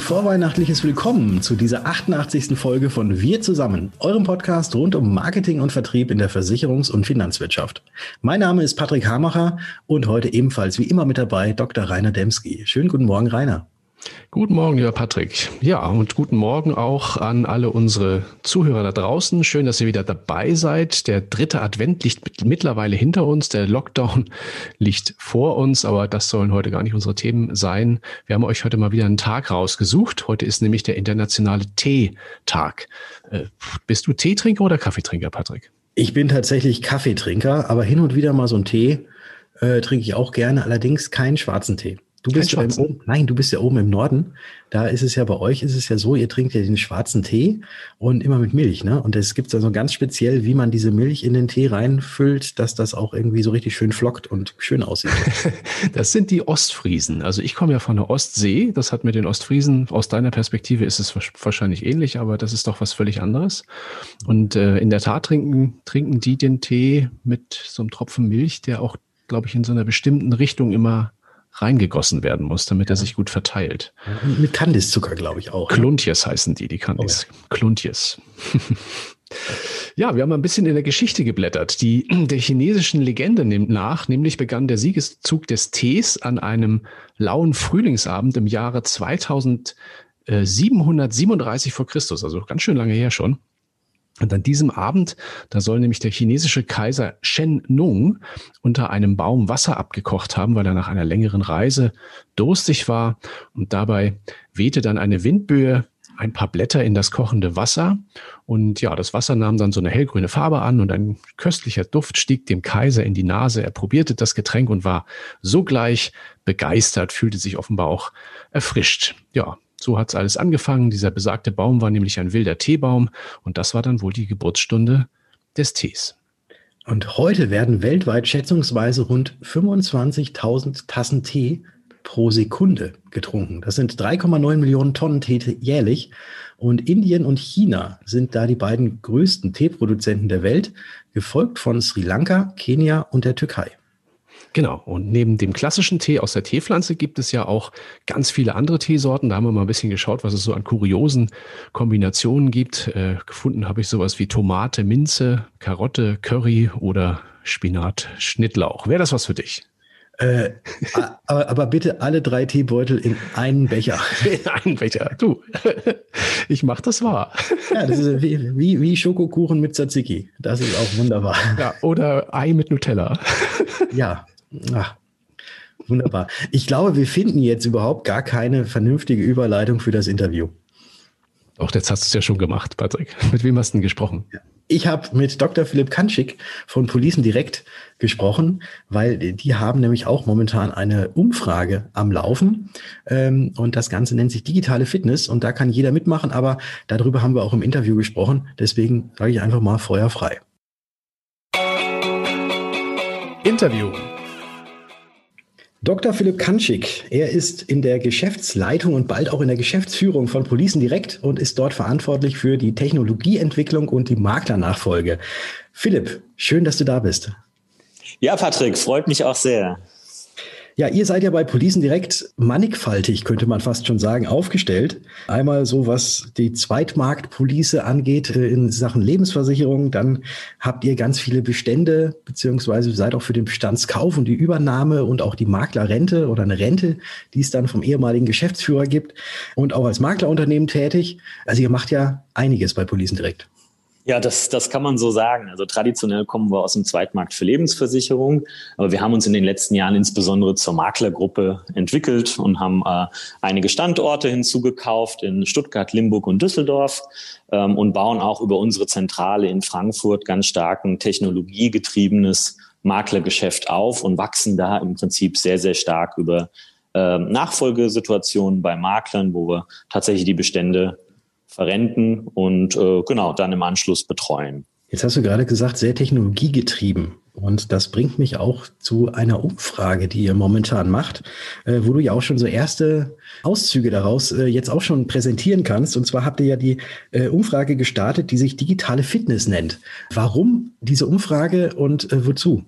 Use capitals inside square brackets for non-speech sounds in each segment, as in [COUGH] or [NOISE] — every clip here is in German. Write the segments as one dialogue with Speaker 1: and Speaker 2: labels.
Speaker 1: Vorweihnachtliches Willkommen zu dieser 88. Folge von Wir zusammen, eurem Podcast rund um Marketing und Vertrieb in der Versicherungs- und Finanzwirtschaft. Mein Name ist Patrick Hamacher und heute ebenfalls wie immer mit dabei Dr. Rainer Demski. Schönen guten Morgen, Rainer.
Speaker 2: Guten Morgen, lieber Patrick. Ja, und guten Morgen auch an alle unsere Zuhörer da draußen. Schön, dass ihr wieder dabei seid. Der dritte Advent liegt mittlerweile hinter uns. Der Lockdown [LAUGHS] liegt vor uns, aber das sollen heute gar nicht unsere Themen sein. Wir haben euch heute mal wieder einen Tag rausgesucht. Heute ist nämlich der internationale Teetag. Äh, bist du Teetrinker oder Kaffeetrinker, Patrick?
Speaker 1: Ich bin tatsächlich Kaffeetrinker, aber hin und wieder mal so einen Tee äh, trinke ich auch gerne, allerdings keinen schwarzen Tee. Du bist ja oben, nein, du bist ja oben im Norden. Da ist es ja bei euch ist es ja so, ihr trinkt ja den schwarzen Tee und immer mit Milch, ne? Und es gibt also ganz speziell, wie man diese Milch in den Tee reinfüllt, dass das auch irgendwie so richtig schön flockt und schön aussieht. [LAUGHS]
Speaker 2: das sind die Ostfriesen. Also ich komme ja von der Ostsee. Das hat mit den Ostfriesen aus deiner Perspektive ist es wahrscheinlich ähnlich, aber das ist doch was völlig anderes. Und äh, in der Tat trinken trinken die den Tee mit so einem Tropfen Milch, der auch, glaube ich, in so einer bestimmten Richtung immer reingegossen werden muss, damit ja. er sich gut verteilt.
Speaker 1: Mit Kandiszucker, glaube ich auch.
Speaker 2: Kluntjes ne? heißen die, die Kandis. Oh, ja. Kluntjes. [LAUGHS] ja, wir haben ein bisschen in der Geschichte geblättert. Die der chinesischen Legende nimmt nach, nämlich begann der Siegeszug des Tees an einem lauen Frühlingsabend im Jahre 2737 vor Christus, also ganz schön lange her schon. Und an diesem Abend, da soll nämlich der chinesische Kaiser Shen Nung unter einem Baum Wasser abgekocht haben, weil er nach einer längeren Reise durstig war. Und dabei wehte dann eine Windböe ein paar Blätter in das kochende Wasser. Und ja, das Wasser nahm dann so eine hellgrüne Farbe an und ein köstlicher Duft stieg dem Kaiser in die Nase. Er probierte das Getränk und war sogleich begeistert, fühlte sich offenbar auch erfrischt. Ja, so hat es alles angefangen. Dieser besagte Baum war nämlich ein wilder Teebaum und das war dann wohl die Geburtsstunde des Tees.
Speaker 1: Und heute werden weltweit schätzungsweise rund 25.000 Tassen Tee pro Sekunde getrunken. Das sind 3,9 Millionen Tonnen Tee jährlich. Und Indien und China sind da die beiden größten Teeproduzenten der Welt, gefolgt von Sri Lanka, Kenia und der Türkei.
Speaker 2: Genau. Und neben dem klassischen Tee aus der Teepflanze gibt es ja auch ganz viele andere Teesorten. Da haben wir mal ein bisschen geschaut, was es so an kuriosen Kombinationen gibt. Äh, gefunden habe ich sowas wie Tomate, Minze, Karotte, Curry oder Spinat, Schnittlauch. Wäre das was für dich?
Speaker 1: Äh, aber, aber, bitte alle drei Teebeutel in einen Becher. [LAUGHS]
Speaker 2: In einen Becher. Du, [LAUGHS] ich mach das wahr.
Speaker 1: Ja, das ist wie, wie, wie Schokokuchen mit Tzatziki. Das ist auch wunderbar.
Speaker 2: Ja, oder Ei mit Nutella.
Speaker 1: Ja, Ach, wunderbar. Ich glaube, wir finden jetzt überhaupt gar keine vernünftige Überleitung für das Interview.
Speaker 2: Doch, jetzt hast du es ja schon gemacht, Patrick. [LAUGHS] Mit wem hast du denn gesprochen?
Speaker 1: Ich habe mit Dr. Philipp Kanschik von Policen direkt gesprochen, weil die haben nämlich auch momentan eine Umfrage am Laufen. Ähm, und das Ganze nennt sich digitale Fitness und da kann jeder mitmachen, aber darüber haben wir auch im Interview gesprochen. Deswegen sage ich einfach mal Feuer frei. Interview. Dr. Philipp Kanschik, er ist in der Geschäftsleitung und bald auch in der Geschäftsführung von Policen direkt und ist dort verantwortlich für die Technologieentwicklung und die Maklernachfolge. Philipp, schön, dass du da bist.
Speaker 3: Ja, Patrick, freut mich auch sehr.
Speaker 1: Ja, ihr seid ja bei Policen direkt mannigfaltig, könnte man fast schon sagen, aufgestellt. Einmal so, was die Zweitmarktpolice angeht äh, in Sachen Lebensversicherung. Dann habt ihr ganz viele Bestände, beziehungsweise seid auch für den Bestandskauf und die Übernahme und auch die Maklerrente oder eine Rente, die es dann vom ehemaligen Geschäftsführer gibt und auch als Maklerunternehmen tätig. Also ihr macht ja einiges bei Policen direkt.
Speaker 3: Ja, das, das kann man so sagen. Also traditionell kommen wir aus dem Zweitmarkt für Lebensversicherung, aber wir haben uns in den letzten Jahren insbesondere zur Maklergruppe entwickelt und haben äh, einige Standorte hinzugekauft in Stuttgart, Limburg und Düsseldorf ähm, und bauen auch über unsere Zentrale in Frankfurt ganz starken technologiegetriebenes Maklergeschäft auf und wachsen da im Prinzip sehr, sehr stark über äh, Nachfolgesituationen bei Maklern, wo wir tatsächlich die Bestände verrenten und äh, genau dann im Anschluss betreuen.
Speaker 1: Jetzt hast du gerade gesagt, sehr technologiegetrieben. Und das bringt mich auch zu einer Umfrage, die ihr momentan macht, äh, wo du ja auch schon so erste Auszüge daraus äh, jetzt auch schon präsentieren kannst. Und zwar habt ihr ja die äh, Umfrage gestartet, die sich digitale Fitness nennt. Warum diese Umfrage und äh, wozu?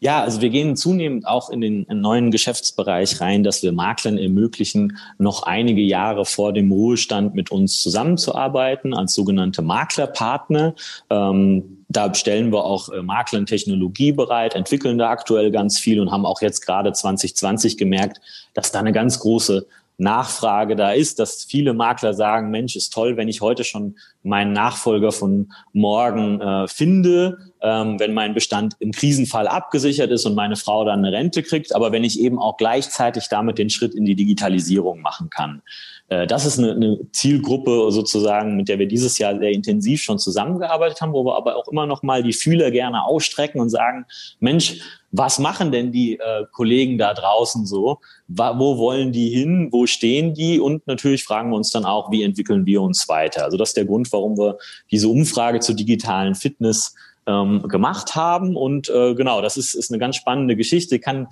Speaker 3: Ja, also wir gehen zunehmend auch in den neuen Geschäftsbereich rein, dass wir Maklern ermöglichen, noch einige Jahre vor dem Ruhestand mit uns zusammenzuarbeiten als sogenannte Maklerpartner. Ähm, da stellen wir auch äh, Maklern Technologie bereit, entwickeln da aktuell ganz viel und haben auch jetzt gerade 2020 gemerkt, dass da eine ganz große Nachfrage da ist, dass viele Makler sagen, Mensch, ist toll, wenn ich heute schon meinen Nachfolger von morgen äh, finde, ähm, wenn mein Bestand im Krisenfall abgesichert ist und meine Frau dann eine Rente kriegt, aber wenn ich eben auch gleichzeitig damit den Schritt in die Digitalisierung machen kann. Äh, das ist eine, eine Zielgruppe sozusagen, mit der wir dieses Jahr sehr intensiv schon zusammengearbeitet haben, wo wir aber auch immer noch mal die Fühler gerne ausstrecken und sagen, Mensch, was machen denn die äh, Kollegen da draußen so? wo wollen die hin? Wo stehen die? Und natürlich fragen wir uns dann auch, wie entwickeln wir uns weiter? Also das ist der Grund, warum wir diese Umfrage zur digitalen Fitness ähm, gemacht haben. Und äh, genau, das ist, ist eine ganz spannende Geschichte. Kann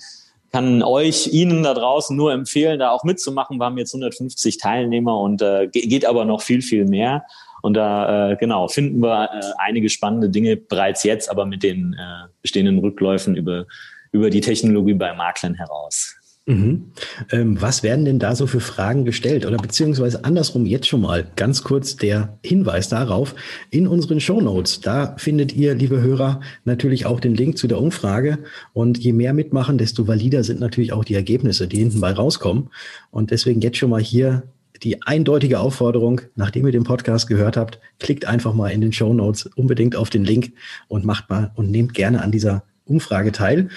Speaker 3: kann euch, Ihnen da draußen nur empfehlen, da auch mitzumachen. Wir haben jetzt 150 Teilnehmer und äh, geht aber noch viel, viel mehr. Und da, äh, genau, finden wir äh, einige spannende Dinge bereits jetzt, aber mit den äh, bestehenden Rückläufen über, über die Technologie bei Maklern heraus.
Speaker 1: Mhm. Ähm, was werden denn da so für Fragen gestellt? Oder beziehungsweise andersrum jetzt schon mal ganz kurz der Hinweis darauf. In unseren Show Notes, da findet ihr, liebe Hörer, natürlich auch den Link zu der Umfrage. Und je mehr mitmachen, desto valider sind natürlich auch die Ergebnisse, die hinten bei rauskommen. Und deswegen jetzt schon mal hier die eindeutige Aufforderung, nachdem ihr den Podcast gehört habt, klickt einfach mal in den Show Notes unbedingt auf den Link und macht mal und nehmt gerne an dieser Umfrage teil.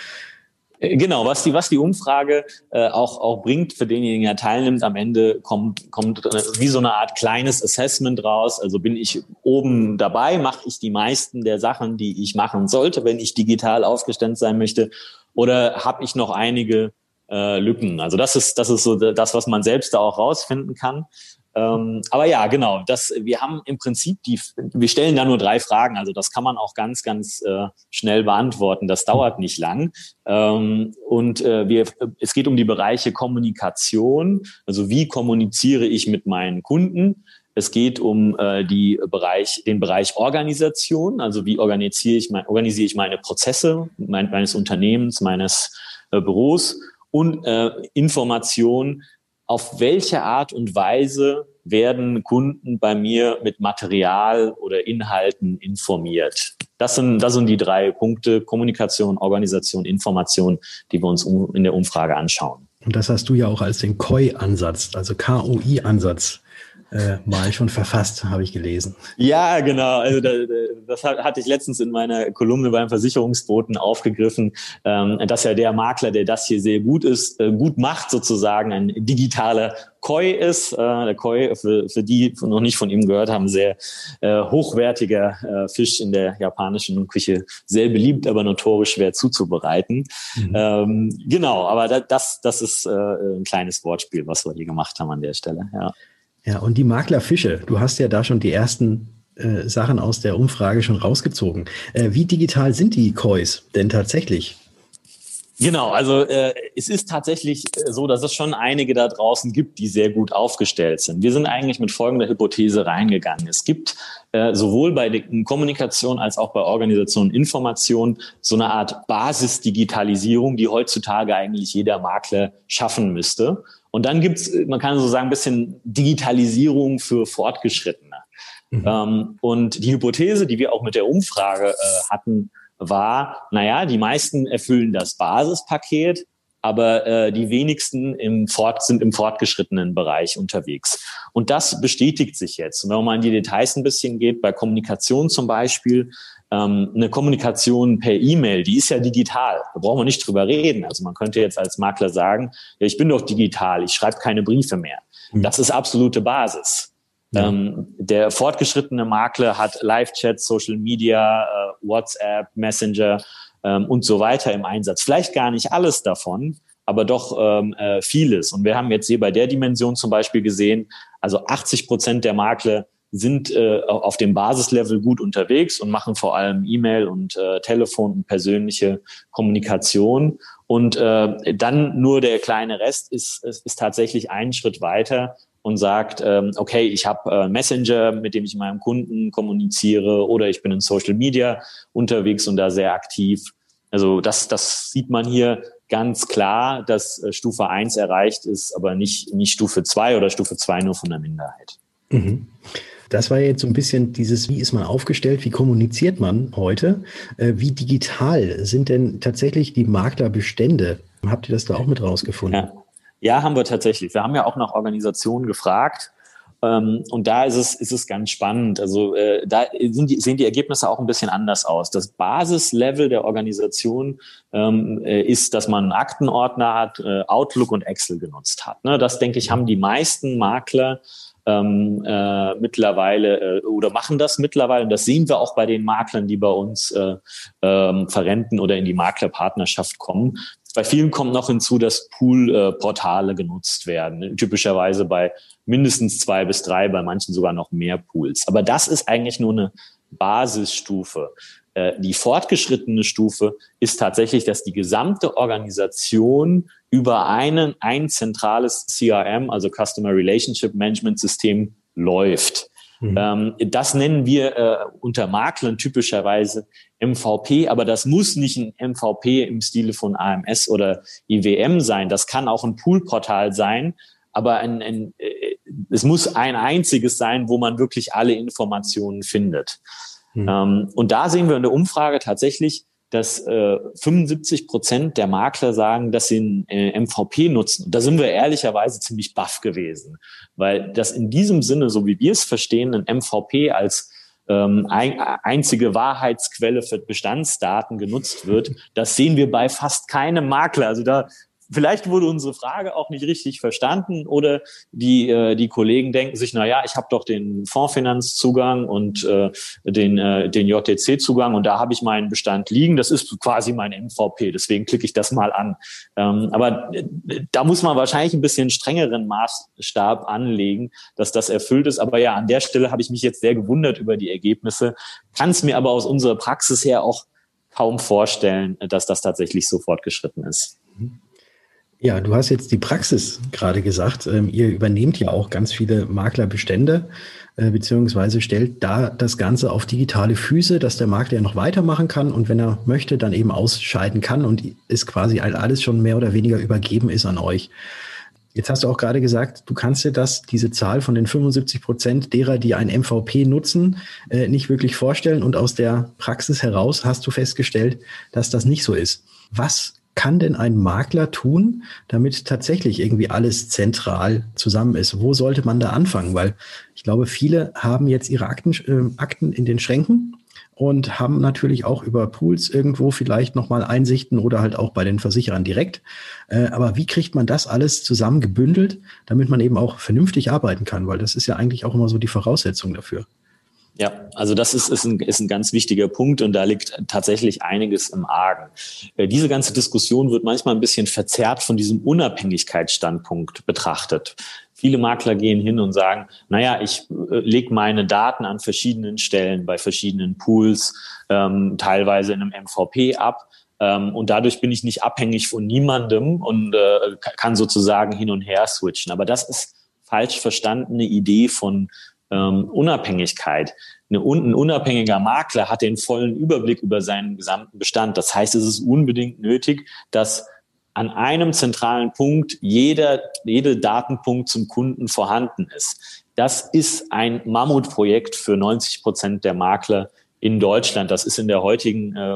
Speaker 3: Äh, genau, was die, was die Umfrage äh, auch, auch bringt für denjenigen, der teilnimmt, am Ende kommt, kommt äh, wie so eine Art kleines Assessment raus. Also bin ich oben dabei, mache ich die meisten der Sachen, die ich machen sollte, wenn ich digital aufgestellt sein möchte, oder habe ich noch einige äh, Lücken? Also das ist, das ist so das, was man selbst da auch rausfinden kann. Ähm, aber ja, genau. Das, wir haben im Prinzip die, wir stellen da nur drei Fragen. Also das kann man auch ganz, ganz äh, schnell beantworten. Das dauert nicht lang. Ähm, und äh, wir, es geht um die Bereiche Kommunikation. Also wie kommuniziere ich mit meinen Kunden? Es geht um äh, die Bereich, den Bereich Organisation. Also wie organisiere ich, mein, organisiere ich meine Prozesse mein, meines Unternehmens, meines äh, Büros und äh, Information auf welche Art und Weise werden Kunden bei mir mit Material oder Inhalten informiert? Das sind, das sind die drei Punkte, Kommunikation, Organisation, Information, die wir uns in der Umfrage anschauen.
Speaker 1: Und das hast du ja auch als den KOI-Ansatz, also KOI-Ansatz äh, mal schon verfasst, habe ich gelesen.
Speaker 3: Ja, genau. Also da, das hatte ich letztens in meiner Kolumne beim Versicherungsboten aufgegriffen, ähm, dass ja der Makler, der das hier sehr gut ist, äh, gut macht sozusagen, ein digitaler Koi ist. Äh, der Koi, für, für die die noch nicht von ihm gehört haben, sehr äh, hochwertiger Fisch in der japanischen Küche, sehr beliebt, aber notorisch schwer zuzubereiten. Mhm. Ähm, genau, aber das, das ist ein kleines Wortspiel, was wir hier gemacht haben an der Stelle. Ja.
Speaker 1: Ja, und die Maklerfische, du hast ja da schon die ersten äh, Sachen aus der Umfrage schon rausgezogen. Äh, wie digital sind die Kois denn tatsächlich?
Speaker 3: Genau, also äh, es ist tatsächlich äh, so, dass es schon einige da draußen gibt, die sehr gut aufgestellt sind. Wir sind eigentlich mit folgender Hypothese reingegangen. Es gibt äh, sowohl bei der Kommunikation als auch bei Organisation Information so eine Art Basisdigitalisierung, die heutzutage eigentlich jeder Makler schaffen müsste. Und dann gibt's, man kann so sagen, ein bisschen Digitalisierung für Fortgeschrittene. Mhm. Ähm, und die Hypothese, die wir auch mit der Umfrage äh, hatten, war, naja, die meisten erfüllen das Basispaket, aber äh, die wenigsten im Fort, sind im fortgeschrittenen Bereich unterwegs. Und das bestätigt sich jetzt. Und wenn man mal in die Details ein bisschen geht, bei Kommunikation zum Beispiel, ähm, eine Kommunikation per E-Mail, die ist ja digital. Da brauchen wir nicht drüber reden. Also man könnte jetzt als Makler sagen, ja, ich bin doch digital, ich schreibe keine Briefe mehr. Mhm. Das ist absolute Basis. Ja. Ähm, der fortgeschrittene Makler hat Live-Chat, Social Media, äh, WhatsApp, Messenger ähm, und so weiter im Einsatz. Vielleicht gar nicht alles davon, aber doch ähm, äh, vieles. Und wir haben jetzt hier bei der Dimension zum Beispiel gesehen, also 80 Prozent der Makler sind äh, auf dem Basislevel gut unterwegs und machen vor allem E-Mail und äh, Telefon und persönliche Kommunikation. Und äh, dann nur der kleine Rest ist, ist, ist tatsächlich einen Schritt weiter und sagt, ähm, okay, ich habe äh, Messenger, mit dem ich meinem Kunden kommuniziere oder ich bin in Social Media unterwegs und da sehr aktiv. Also das, das sieht man hier ganz klar, dass äh, Stufe 1 erreicht ist, aber nicht, nicht Stufe 2 oder Stufe 2 nur von der Minderheit.
Speaker 1: Mhm. Das war jetzt so ein bisschen dieses, wie ist man aufgestellt, wie kommuniziert man heute? Äh, wie digital sind denn tatsächlich die Maklerbestände? Habt ihr das da auch mit rausgefunden?
Speaker 3: Ja. Ja, haben wir tatsächlich. Wir haben ja auch nach Organisationen gefragt ähm, und da ist es, ist es ganz spannend. Also äh, da die, sehen die Ergebnisse auch ein bisschen anders aus. Das Basislevel der Organisation ähm, äh, ist, dass man einen Aktenordner hat, äh, Outlook und Excel genutzt hat. Ne? Das, denke ich, haben die meisten Makler ähm, äh, mittlerweile äh, oder machen das mittlerweile. Und das sehen wir auch bei den Maklern, die bei uns äh, ähm, verrenten oder in die Maklerpartnerschaft kommen. Bei vielen kommt noch hinzu, dass Pool-Portale genutzt werden. Typischerweise bei mindestens zwei bis drei, bei manchen sogar noch mehr Pools. Aber das ist eigentlich nur eine Basisstufe. Äh, die fortgeschrittene Stufe ist tatsächlich, dass die gesamte Organisation über einen, ein zentrales CRM, also Customer Relationship Management System, läuft. Mhm. Ähm, das nennen wir äh, unter Maklern typischerweise MVP, aber das muss nicht ein MVP im Stile von AMS oder IWM sein. Das kann auch ein Poolportal sein, aber ein, ein, äh, es muss ein einziges sein, wo man wirklich alle Informationen findet. Mhm. Ähm, und da sehen wir in der Umfrage tatsächlich, dass äh, 75 Prozent der Makler sagen, dass sie ein äh, MVP nutzen. Und da sind wir ehrlicherweise ziemlich baff gewesen, weil das in diesem Sinne, so wie wir es verstehen, ein MVP als ähm, ein, einzige Wahrheitsquelle für Bestandsdaten genutzt wird, das sehen wir bei fast keinem Makler. Also da vielleicht wurde unsere Frage auch nicht richtig verstanden oder die, äh, die Kollegen denken sich, na ja, ich habe doch den Fondsfinanzzugang und äh, den, äh, den JTC-Zugang und da habe ich meinen Bestand liegen. Das ist quasi mein MVP, deswegen klicke ich das mal an. Ähm, aber äh, da muss man wahrscheinlich ein bisschen strengeren Maßstab anlegen, dass das erfüllt ist. Aber ja, an der Stelle habe ich mich jetzt sehr gewundert über die Ergebnisse, kann es mir aber aus unserer Praxis her auch kaum vorstellen, dass das tatsächlich so fortgeschritten ist. Mhm.
Speaker 1: Ja, du hast jetzt die Praxis gerade gesagt. Ähm, ihr übernehmt ja auch ganz viele Maklerbestände, äh, beziehungsweise stellt da das Ganze auf digitale Füße, dass der Makler ja noch weitermachen kann und wenn er möchte, dann eben ausscheiden kann und ist quasi alles schon mehr oder weniger übergeben ist an euch. Jetzt hast du auch gerade gesagt, du kannst dir das, diese Zahl von den 75 Prozent derer, die ein MVP nutzen, äh, nicht wirklich vorstellen. Und aus der Praxis heraus hast du festgestellt, dass das nicht so ist. Was kann denn ein Makler tun, damit tatsächlich irgendwie alles zentral zusammen ist? Wo sollte man da anfangen? Weil ich glaube, viele haben jetzt ihre Akten, äh, Akten in den Schränken und haben natürlich auch über Pools irgendwo vielleicht nochmal Einsichten oder halt auch bei den Versicherern direkt. Äh, aber wie kriegt man das alles zusammen gebündelt, damit man eben auch vernünftig arbeiten kann? Weil das ist ja eigentlich auch immer so die Voraussetzung dafür.
Speaker 3: Ja, also das ist, ist, ein, ist ein ganz wichtiger Punkt und da liegt tatsächlich einiges im Argen. Äh, diese ganze Diskussion wird manchmal ein bisschen verzerrt von diesem Unabhängigkeitsstandpunkt betrachtet. Viele Makler gehen hin und sagen, naja, ich äh, lege meine Daten an verschiedenen Stellen, bei verschiedenen Pools, ähm, teilweise in einem MVP ab. Ähm, und dadurch bin ich nicht abhängig von niemandem und äh, kann sozusagen hin und her switchen. Aber das ist falsch verstandene Idee von ähm, Unabhängigkeit. Eine, ein unabhängiger Makler hat den vollen Überblick über seinen gesamten Bestand. Das heißt, es ist unbedingt nötig, dass an einem zentralen Punkt jeder, jeder Datenpunkt zum Kunden vorhanden ist. Das ist ein Mammutprojekt für 90 Prozent der Makler in Deutschland. Das ist in der heutigen äh,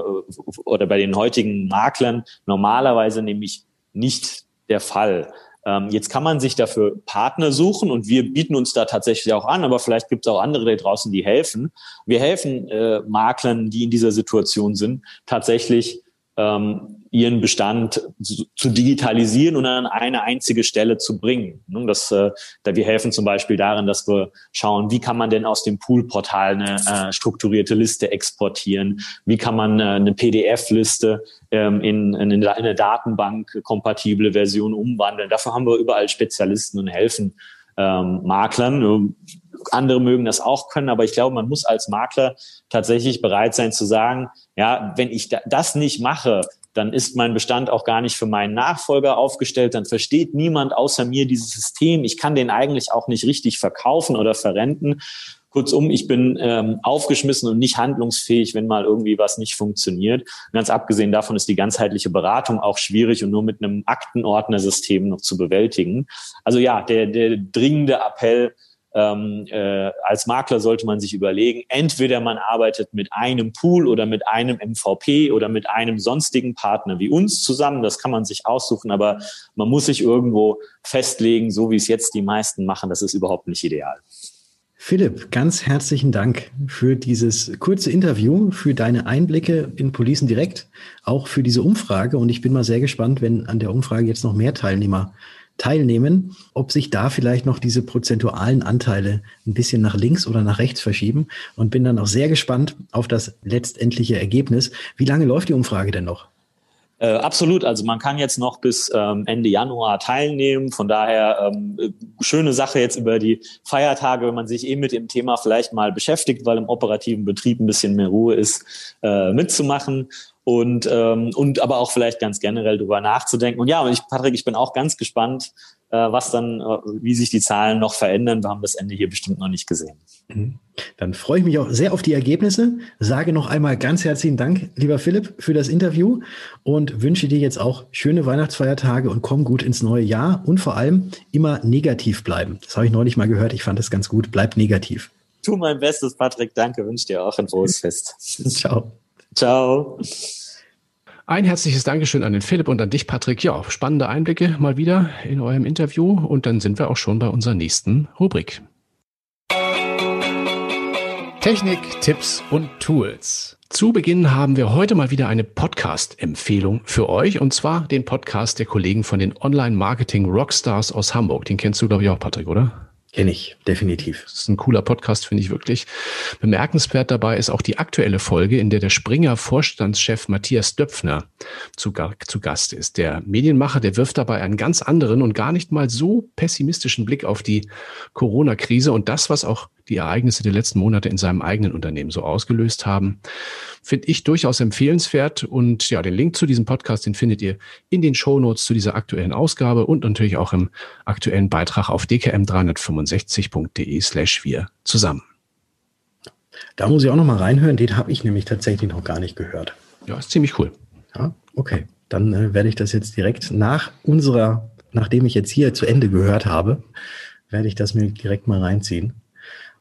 Speaker 3: oder bei den heutigen Maklern normalerweise nämlich nicht der Fall. Ähm, jetzt kann man sich dafür Partner suchen und wir bieten uns da tatsächlich auch an, aber vielleicht gibt es auch andere da draußen, die helfen. Wir helfen äh, Maklern, die in dieser Situation sind, tatsächlich ähm, ihren Bestand zu, digitalisieren und an eine einzige Stelle zu bringen. Das, äh, da wir helfen zum Beispiel darin, dass wir schauen, wie kann man denn aus dem Poolportal eine äh, strukturierte Liste exportieren, wie kann man äh, eine PDF-Liste ähm, in eine Datenbank kompatible Version umwandeln. Dafür haben wir überall Spezialisten und helfen ähm, Maklern. Andere mögen das auch können, aber ich glaube, man muss als Makler tatsächlich bereit sein zu sagen, ja, wenn ich das nicht mache, dann ist mein Bestand auch gar nicht für meinen Nachfolger aufgestellt, dann versteht niemand außer mir dieses System. Ich kann den eigentlich auch nicht richtig verkaufen oder verrenten. Kurzum, ich bin ähm, aufgeschmissen und nicht handlungsfähig, wenn mal irgendwie was nicht funktioniert. Ganz abgesehen davon ist die ganzheitliche Beratung auch schwierig und nur mit einem Aktenordnersystem noch zu bewältigen. Also ja, der, der dringende Appell, ähm, äh, als Makler sollte man sich überlegen, entweder man arbeitet mit einem Pool oder mit einem MVP oder mit einem sonstigen Partner wie uns zusammen, das kann man sich aussuchen, aber man muss sich irgendwo festlegen, so wie es jetzt die meisten machen, das ist überhaupt nicht ideal.
Speaker 1: Philipp, ganz herzlichen Dank für dieses kurze Interview, für deine Einblicke in Policen direkt, auch für diese Umfrage. Und ich bin mal sehr gespannt, wenn an der Umfrage jetzt noch mehr Teilnehmer teilnehmen, ob sich da vielleicht noch diese prozentualen Anteile ein bisschen nach links oder nach rechts verschieben und bin dann auch sehr gespannt auf das letztendliche Ergebnis. Wie lange läuft die Umfrage denn noch?
Speaker 3: Äh, absolut. Also man kann jetzt noch bis ähm, Ende Januar teilnehmen. Von daher ähm, schöne Sache jetzt über die Feiertage, wenn man sich eben mit dem Thema vielleicht mal beschäftigt, weil im operativen Betrieb ein bisschen mehr Ruhe ist, äh, mitzumachen und, ähm, und aber auch vielleicht ganz generell darüber nachzudenken. Und ja, und ich, Patrick, ich bin auch ganz gespannt, äh, was dann, äh, wie sich die Zahlen noch verändern. Wir haben das Ende hier bestimmt noch nicht gesehen.
Speaker 1: Mhm. Dann freue ich mich auch sehr auf die Ergebnisse. Sage noch einmal ganz herzlichen Dank, lieber Philipp, für das Interview und wünsche dir jetzt auch schöne Weihnachtsfeiertage und komm gut ins neue Jahr und vor allem immer negativ bleiben. Das habe ich neulich mal gehört. Ich fand das ganz gut. Bleib negativ.
Speaker 3: Tu mein Bestes, Patrick. Danke. Wünsche dir auch ein frohes Fest. [LAUGHS]
Speaker 1: Ciao.
Speaker 3: Ciao.
Speaker 2: Ein herzliches Dankeschön an den Philipp und an dich, Patrick. Ja, spannende Einblicke mal wieder in eurem Interview. Und dann sind wir auch schon bei unserer nächsten Rubrik. Technik, Tipps und Tools. Zu Beginn haben wir heute mal wieder eine Podcast-Empfehlung für euch. Und zwar den Podcast der Kollegen von den Online-Marketing-Rockstars aus Hamburg. Den kennst du, glaube ich, auch, Patrick, oder?
Speaker 1: Kenne ich, definitiv.
Speaker 2: Das ist ein cooler Podcast, finde ich wirklich. Bemerkenswert dabei ist auch die aktuelle Folge, in der der Springer Vorstandschef Matthias Döpfner zu, zu Gast ist. Der Medienmacher, der wirft dabei einen ganz anderen und gar nicht mal so pessimistischen Blick auf die Corona-Krise und das, was auch die Ereignisse der letzten Monate in seinem eigenen Unternehmen so ausgelöst haben. Finde ich durchaus empfehlenswert. Und ja, den Link zu diesem Podcast, den findet ihr in den Shownotes zu dieser aktuellen Ausgabe und natürlich auch im aktuellen Beitrag auf dkm365.de slash wir zusammen.
Speaker 1: Da muss ich auch noch mal reinhören. Den habe ich nämlich tatsächlich noch gar nicht gehört.
Speaker 2: Ja, ist ziemlich cool.
Speaker 1: Ja, okay. Dann äh, werde ich das jetzt direkt nach unserer, nachdem ich jetzt hier zu Ende gehört habe, werde ich das mir direkt mal reinziehen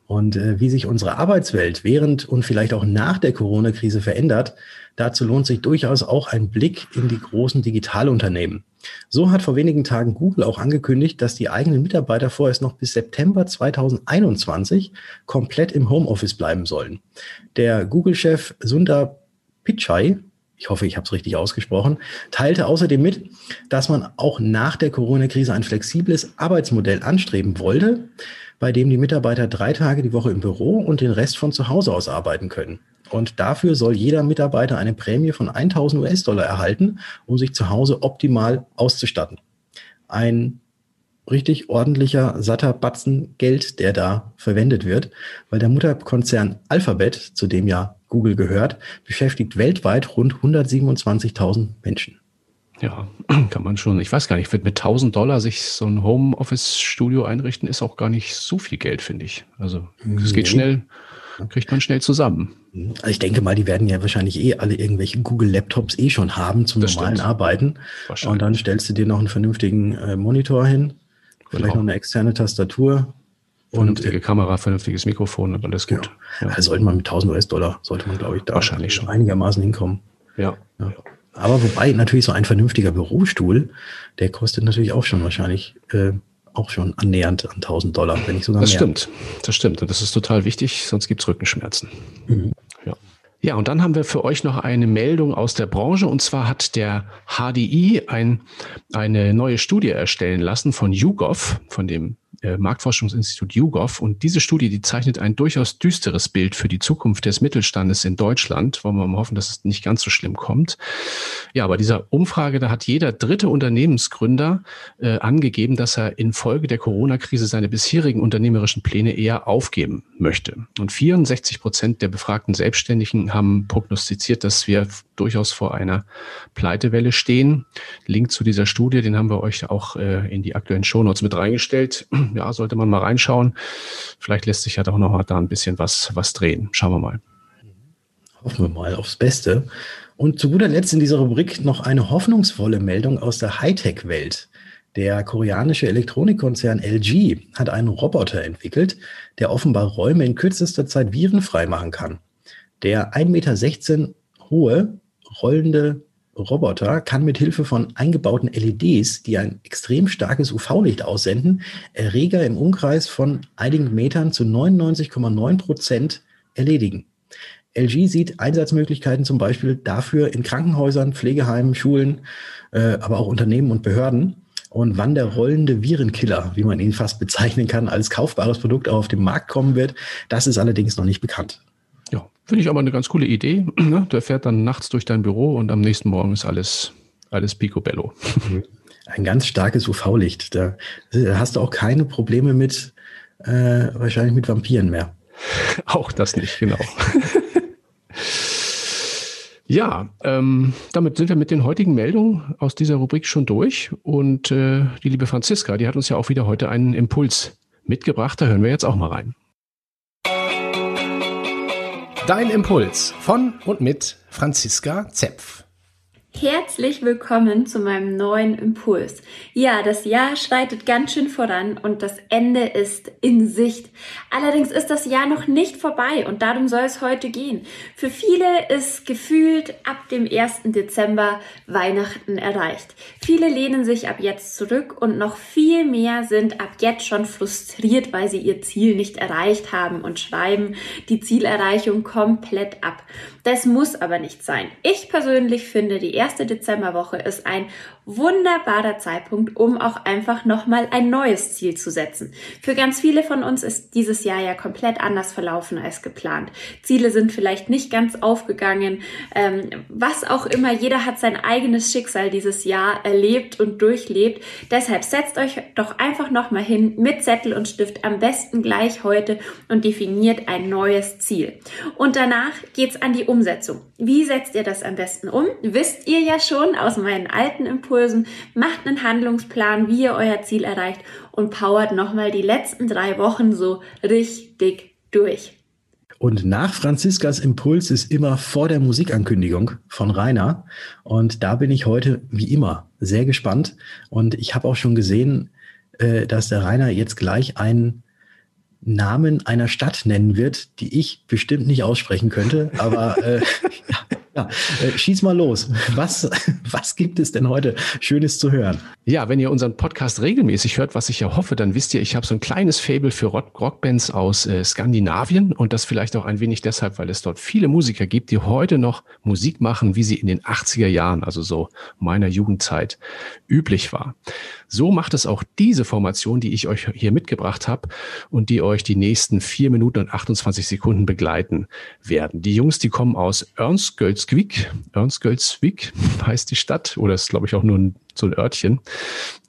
Speaker 1: und äh, wie sich unsere Arbeitswelt während und vielleicht auch nach der Corona-Krise verändert, dazu lohnt sich durchaus auch ein Blick in die großen Digitalunternehmen. So hat vor wenigen Tagen Google auch angekündigt, dass die eigenen Mitarbeiter vorerst noch bis September 2021 komplett im Homeoffice bleiben sollen. Der Google-Chef Sundar Pichai, ich hoffe, ich habe es richtig ausgesprochen, teilte außerdem mit, dass man auch nach der Corona-Krise ein flexibles Arbeitsmodell anstreben wollte, bei dem die Mitarbeiter drei Tage die Woche im Büro und den Rest von zu Hause aus arbeiten können. Und dafür soll jeder Mitarbeiter eine Prämie von 1000 US-Dollar erhalten, um sich zu Hause optimal auszustatten. Ein richtig ordentlicher, satter Batzen Geld, der da verwendet wird, weil der Mutterkonzern Alphabet, zu dem ja Google gehört, beschäftigt weltweit rund 127.000 Menschen.
Speaker 2: Ja, [CLEARS THROAT] kann man schon. Ich weiß gar nicht, wird mit 1000 Dollar sich so ein Homeoffice-Studio einrichten, ist auch gar nicht so viel Geld, finde ich. Also es geht schnell, kriegt man schnell zusammen.
Speaker 1: Also ich denke mal, die werden ja wahrscheinlich eh alle irgendwelche Google-Laptops eh schon haben zum das normalen stimmt. Arbeiten. Und dann stellst du dir noch einen vernünftigen äh, Monitor hin, vielleicht genau. noch eine externe Tastatur.
Speaker 2: Vernünftige und, Kamera, vernünftiges Mikrofon und alles gut.
Speaker 1: Ja. Ja. Also sollte man mit 1000 US-Dollar, sollte man, glaube ich, da wahrscheinlich schon einigermaßen hinkommen.
Speaker 2: ja. ja.
Speaker 1: Aber wobei natürlich so ein vernünftiger Bürostuhl, der kostet natürlich auch schon wahrscheinlich äh, auch schon annähernd an 1000 Dollar, wenn nicht sogar
Speaker 2: das mehr. Das stimmt, das stimmt. Und das ist total wichtig, sonst gibt's Rückenschmerzen. Mhm. Ja. Ja, und dann haben wir für euch noch eine Meldung aus der Branche. Und zwar hat der HDI ein, eine neue Studie erstellen lassen von YouGov, von dem äh, Marktforschungsinstitut YouGov. Und diese Studie, die zeichnet ein durchaus düsteres Bild für die Zukunft des Mittelstandes in Deutschland. Wollen wir mal hoffen, dass es nicht ganz so schlimm kommt. Ja, aber dieser Umfrage, da hat jeder dritte Unternehmensgründer äh, angegeben, dass er infolge der Corona-Krise seine bisherigen unternehmerischen Pläne eher aufgeben möchte. Und 64 Prozent der befragten Selbstständigen haben prognostiziert, dass wir durchaus vor einer Pleitewelle stehen. Link zu dieser Studie, den haben wir euch auch äh, in die aktuellen Shownotes mit reingestellt. Ja, sollte man mal reinschauen. Vielleicht lässt sich ja doch noch mal da ein bisschen was, was drehen. Schauen wir mal.
Speaker 1: Hoffen wir mal aufs Beste. Und zu guter Letzt in dieser Rubrik noch eine hoffnungsvolle Meldung aus der Hightech-Welt. Der koreanische Elektronikkonzern LG hat einen Roboter entwickelt, der offenbar Räume in kürzester Zeit virenfrei machen kann. Der 1,16 Meter hohe rollende Roboter kann mit Hilfe von eingebauten LEDs, die ein extrem starkes UV-Licht aussenden, Erreger im Umkreis von einigen Metern zu 99,9 Prozent erledigen. LG sieht Einsatzmöglichkeiten zum Beispiel dafür in Krankenhäusern, Pflegeheimen, Schulen, äh, aber auch Unternehmen und Behörden. Und wann der rollende Virenkiller, wie man ihn fast bezeichnen kann, als kaufbares Produkt auf den Markt kommen wird, das ist allerdings noch nicht bekannt.
Speaker 2: Finde ich aber eine ganz coole Idee. [CLEARS THROAT] Ne? Der fährt dann nachts durch dein Büro und am nächsten Morgen ist alles, alles picobello.
Speaker 1: Ein ganz starkes UV-Licht. Da hast du auch keine Probleme mit, äh, wahrscheinlich mit Vampiren mehr. [LAUGHS]
Speaker 2: Auch das nicht, genau. [LAUGHS] Ja, ähm, damit sind wir mit den heutigen Meldungen aus dieser Rubrik schon durch. Und äh, die liebe Franziska, die hat uns ja auch wieder heute einen Impuls mitgebracht. Da hören wir jetzt auch mal rein.
Speaker 4: Dein Impuls von und mit Franziska Zepf.
Speaker 5: Herzlich willkommen zu meinem neuen Impuls. Ja, das Jahr schreitet ganz schön voran und das Ende ist in Sicht. Allerdings ist das Jahr noch nicht vorbei und darum soll es heute gehen. Für viele ist gefühlt ab dem 1. Dezember Weihnachten erreicht. Viele lehnen sich ab jetzt zurück und noch viel mehr sind ab jetzt schon frustriert, weil sie ihr Ziel nicht erreicht haben und schreiben die Zielerreichung komplett ab. Das muss aber nicht sein. Ich persönlich finde die erste Dezemberwoche ist ein wunderbarer Zeitpunkt, um auch einfach nochmal ein neues Ziel zu setzen. Für ganz viele von uns ist dieses Jahr ja komplett anders verlaufen als geplant. Ziele sind vielleicht nicht ganz aufgegangen, ähm, was auch immer. Jeder hat sein eigenes Schicksal dieses Jahr erlebt und durchlebt. Deshalb setzt euch doch einfach nochmal hin mit Zettel und Stift, am besten gleich heute und definiert ein neues Ziel. Und danach geht's an die Umsetzung. Wie setzt ihr das am besten um? Wisst ihr ja schon aus meinen alten Impulsen Impulsen, macht einen Handlungsplan, wie ihr euer Ziel erreicht und powert nochmal die letzten drei Wochen so richtig durch.
Speaker 1: Und nach Franziskas Impuls ist immer vor der Musikankündigung von Rainer. Und da bin ich heute wie immer sehr gespannt. Und ich habe auch schon gesehen, äh, dass der Rainer jetzt gleich einen Namen einer Stadt nennen wird, die ich bestimmt nicht aussprechen könnte. Aber äh, [LAUGHS] ja, ja, äh, schieß mal los. Was, [LAUGHS] was gibt es denn heute Schönes zu hören?
Speaker 2: Ja, wenn ihr unseren Podcast regelmäßig hört, was ich ja hoffe, dann wisst ihr, ich habe so ein kleines Fable für Rock Rockbands aus äh, Skandinavien und das vielleicht auch ein wenig deshalb, weil es dort viele Musiker gibt, die heute noch Musik machen, wie sie in den 80er Jahren, also so meiner Jugendzeit, üblich war. So macht es auch diese Formation, die ich euch hier mitgebracht habe und die euch die nächsten vier Minuten und 28 Sekunden begleiten werden. Die Jungs, die kommen aus Ernstgölzvik. Ernstgölzvik [LAUGHS] heißt die Stadt oder ist, glaube ich, auch nur ein, so ein Örtchen.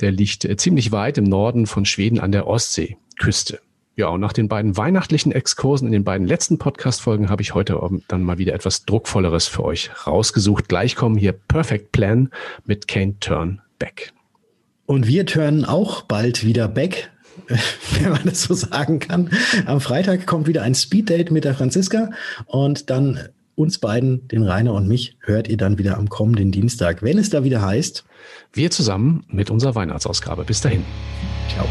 Speaker 2: Der liegt äh, ziemlich weit im Norden von Schweden an der Ostseeküste. Ja, und nach den beiden weihnachtlichen Exkursen in den beiden letzten Podcast-Folgen habe ich heute dann mal wieder etwas Druckvolleres für euch rausgesucht. Gleich kommen hier Perfect Plan mit Can't Turn Back.
Speaker 1: Und wir turnen auch bald wieder back, [LAUGHS] wenn man das so sagen kann. Am Freitag kommt wieder ein Speeddate mit der Franziska und dann uns beiden, den Rainer und mich, hört ihr dann wieder am kommenden Dienstag, wenn es da wieder heißt.
Speaker 2: Wir zusammen mit unserer Weihnachtsausgabe. Bis dahin. Ciao.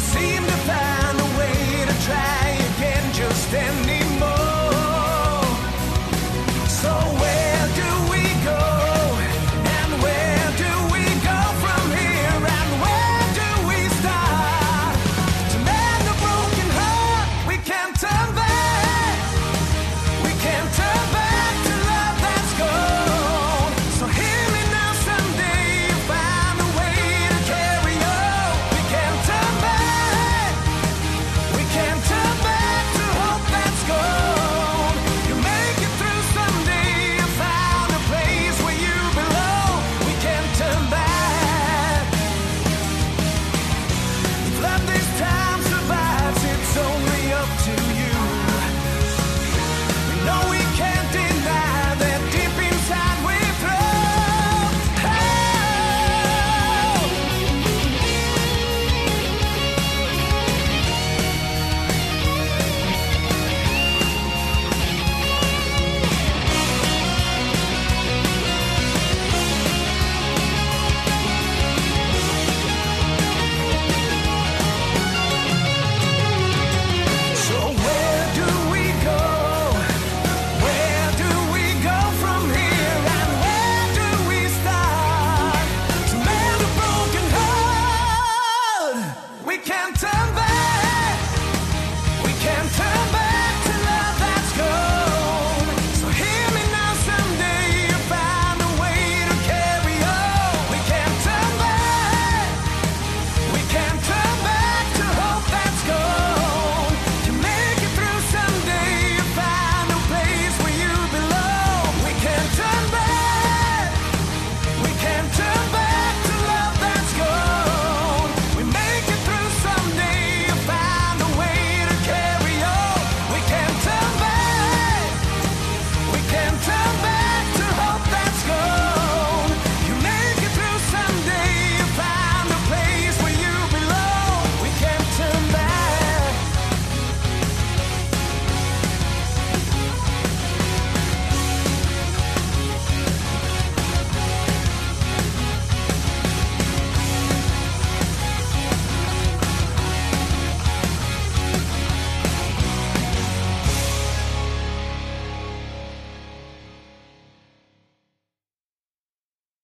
Speaker 2: seem